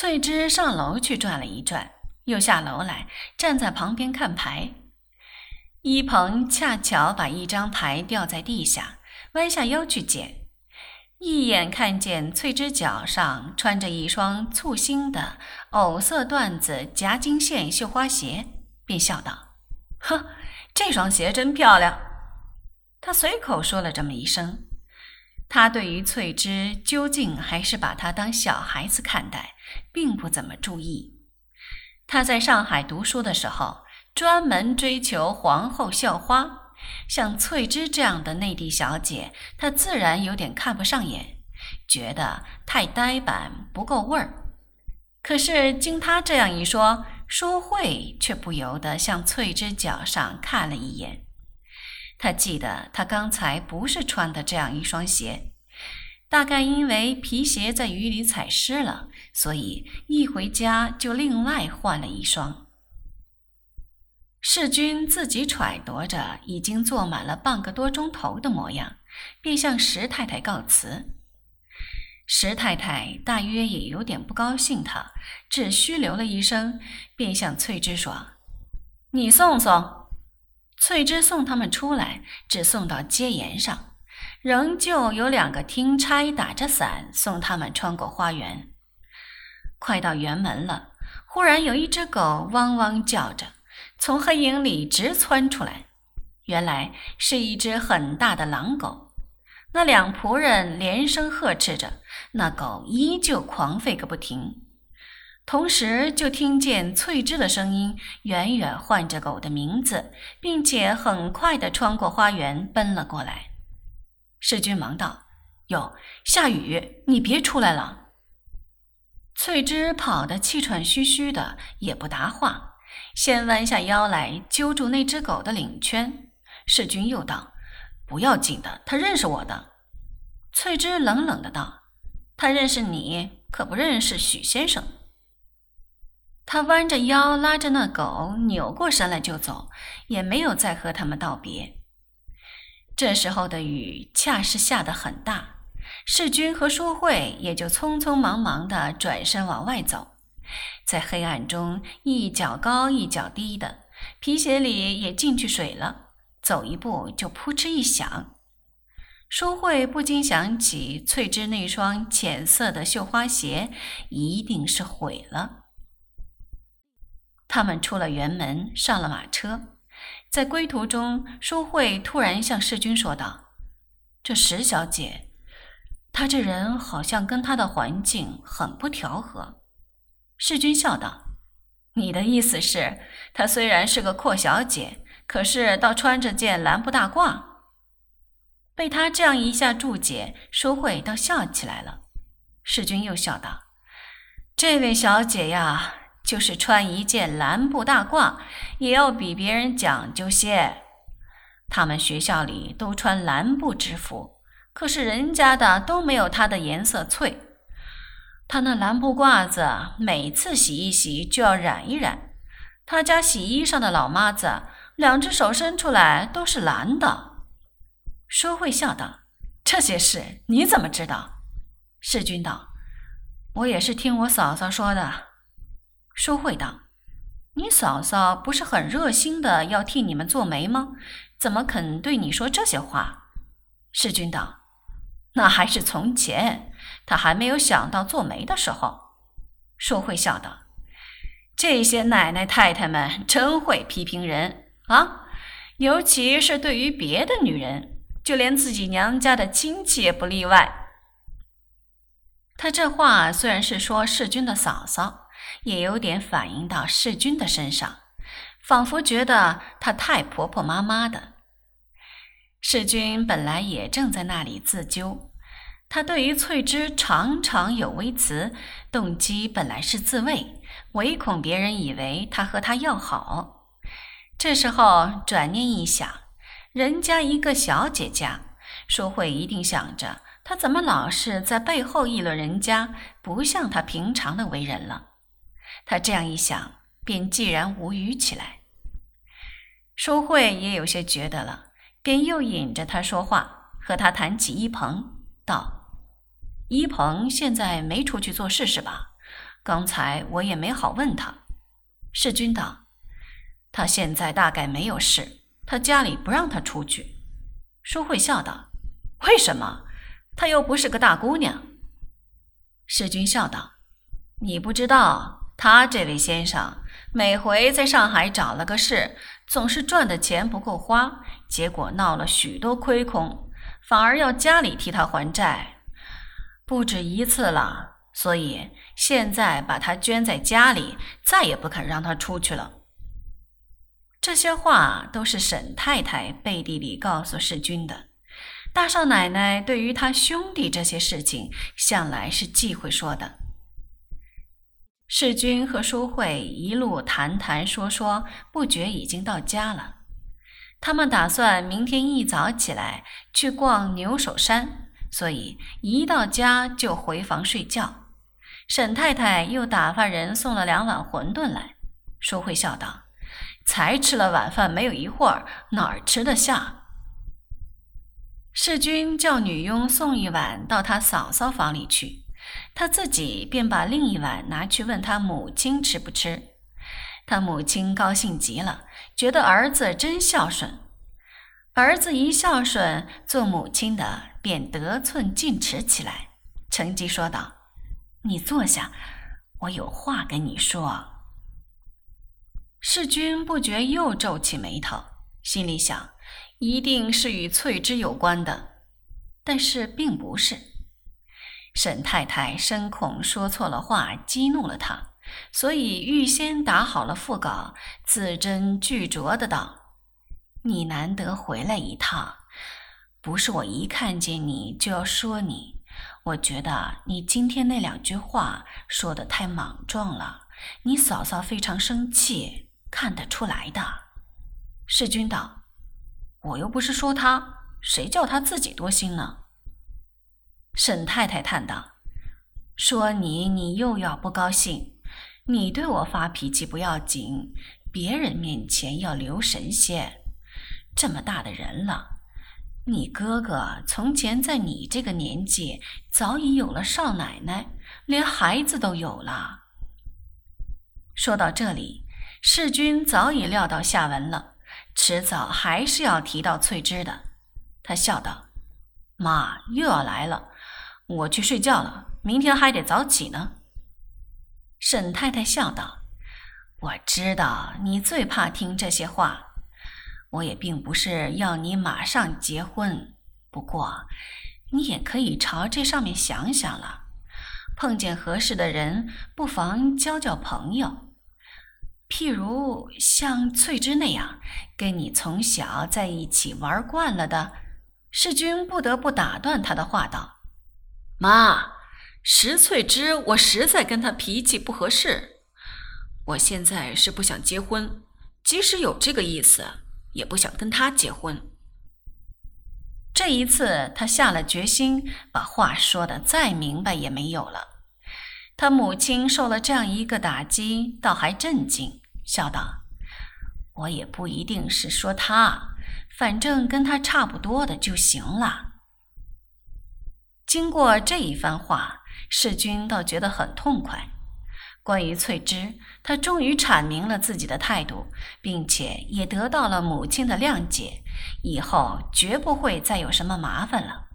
翠芝上楼去转了一转，又下楼来，站在旁边看牌。一鹏恰巧把一张牌掉在地下，弯下腰去捡，一眼看见翠芝脚上穿着一双簇新的藕色缎子夹金线绣花鞋，便笑道：“呵，这双鞋真漂亮。”他随口说了这么一声。他对于翠芝究竟还是把她当小孩子看待，并不怎么注意。他在上海读书的时候。专门追求皇后校花，像翠芝这样的内地小姐，他自然有点看不上眼，觉得太呆板不够味儿。可是经他这样一说，淑慧却不由得向翠芝脚上看了一眼。他记得她刚才不是穿的这样一双鞋，大概因为皮鞋在雨里踩湿了，所以一回家就另外换了一双。世君自己揣度着已经坐满了半个多钟头的模样，便向石太太告辞。石太太大约也有点不高兴，他只虚留了一声，便向翠芝说：“你送送。”翠芝送他们出来，只送到街沿上，仍旧有两个听差打着伞送他们穿过花园。快到园门了，忽然有一只狗汪汪叫着。从黑影里直窜出来，原来是一只很大的狼狗。那两仆人连声呵斥着，那狗依旧狂吠个不停。同时，就听见翠芝的声音远远唤着狗的名字，并且很快地穿过花园奔了过来。世君忙道：“哟，下雨，你别出来了。”翠芝跑得气喘吁吁的，也不答话。先弯下腰来揪住那只狗的领圈，世君又道：“不要紧的，他认识我的。”翠芝冷冷的道：“他认识你，可不认识许先生。”他弯着腰拉着那狗扭过身来就走，也没有再和他们道别。这时候的雨恰是下得很大，世君和淑慧也就匆匆忙忙的转身往外走。在黑暗中，一脚高一脚低的，皮鞋里也进去水了，走一步就扑哧一响。淑慧不禁想起翠芝那双浅色的绣花鞋，一定是毁了。他们出了园门，上了马车，在归途中，淑慧突然向世君说道：“这石小姐，她这人好像跟她的环境很不调和。”世君笑道：“你的意思是，她虽然是个阔小姐，可是倒穿着件蓝布大褂。”被他这样一下注解，淑慧倒笑起来了。世君又笑道：“这位小姐呀，就是穿一件蓝布大褂，也要比别人讲究些。他们学校里都穿蓝布制服，可是人家的都没有他的颜色翠。”他那蓝布褂子每次洗一洗就要染一染，他家洗衣裳的老妈子两只手伸出来都是蓝的。淑慧笑道：“这些事你怎么知道？”世君道：“我也是听我嫂嫂说的。”淑慧道：“你嫂嫂不是很热心的要替你们做媒吗？怎么肯对你说这些话？”世君道。那还是从前，他还没有想到做媒的时候。淑慧笑道：“这些奶奶太太们真会批评人啊，尤其是对于别的女人，就连自己娘家的亲戚也不例外。”他这话虽然是说世君的嫂嫂，也有点反映到世君的身上，仿佛觉得她太婆婆妈妈的。世君本来也正在那里自纠，他对于翠芝常常有微词，动机本来是自卫，唯恐别人以为他和她要好。这时候转念一想，人家一个小姐家，淑慧一定想着他怎么老是在背后议论人家，不像他平常的为人了。他这样一想，便寂然无语起来。淑慧也有些觉得了。便又引着他说话，和他谈起一鹏，道：“一鹏现在没出去做事是吧？刚才我也没好问他。”世君道：“他现在大概没有事，他家里不让他出去。”淑慧笑道：“为什么？她又不是个大姑娘。”世君笑道：“你不知道，他这位先生每回在上海找了个事，总是赚的钱不够花，结果闹了许多亏空，反而要家里替他还债，不止一次了。所以现在把他圈在家里，再也不肯让他出去了。”这些话都是沈太太背地里告诉世君的。大少奶奶对于他兄弟这些事情，向来是忌讳说的。世君和淑慧一路谈谈说说，不觉已经到家了。他们打算明天一早起来去逛牛首山，所以一到家就回房睡觉。沈太太又打发人送了两碗馄饨来。淑慧笑道：“才吃了晚饭没有一会儿，哪儿吃得下？”世君叫女佣送一碗到他嫂嫂房里去，他自己便把另一碗拿去问他母亲吃不吃。他母亲高兴极了，觉得儿子真孝顺。儿子一孝顺，做母亲的便得寸进尺起来，乘机说道：“你坐下，我有话跟你说。”世君不觉又皱起眉头，心里想。一定是与翠芝有关的，但是并不是。沈太太深恐说错了话，激怒了他，所以预先打好了腹稿，字斟句酌的道：“你难得回来一趟，不是我一看见你就要说你。我觉得你今天那两句话说的太莽撞了，你嫂嫂非常生气，看得出来的。”世君道。我又不是说他，谁叫他自己多心呢？沈太太叹道：“说你，你又要不高兴。你对我发脾气不要紧，别人面前要留神些。这么大的人了，你哥哥从前在你这个年纪早已有了少奶奶，连孩子都有了。”说到这里，世君早已料到下文了。迟早还是要提到翠芝的，他笑道：“妈又要来了，我去睡觉了，明天还得早起呢。”沈太太笑道：“我知道你最怕听这些话，我也并不是要你马上结婚，不过你也可以朝这上面想想了，碰见合适的人，不妨交交朋友。”譬如像翠芝那样，跟你从小在一起玩惯了的，世君不得不打断他的话道：“妈，石翠芝，我实在跟她脾气不合适。我现在是不想结婚，即使有这个意思，也不想跟她结婚。”这一次，他下了决心，把话说的再明白也没有了。他母亲受了这样一个打击，倒还震惊。笑道：“我也不一定是说他，反正跟他差不多的就行了。”经过这一番话，世君倒觉得很痛快。关于翠芝，他终于阐明了自己的态度，并且也得到了母亲的谅解，以后绝不会再有什么麻烦了。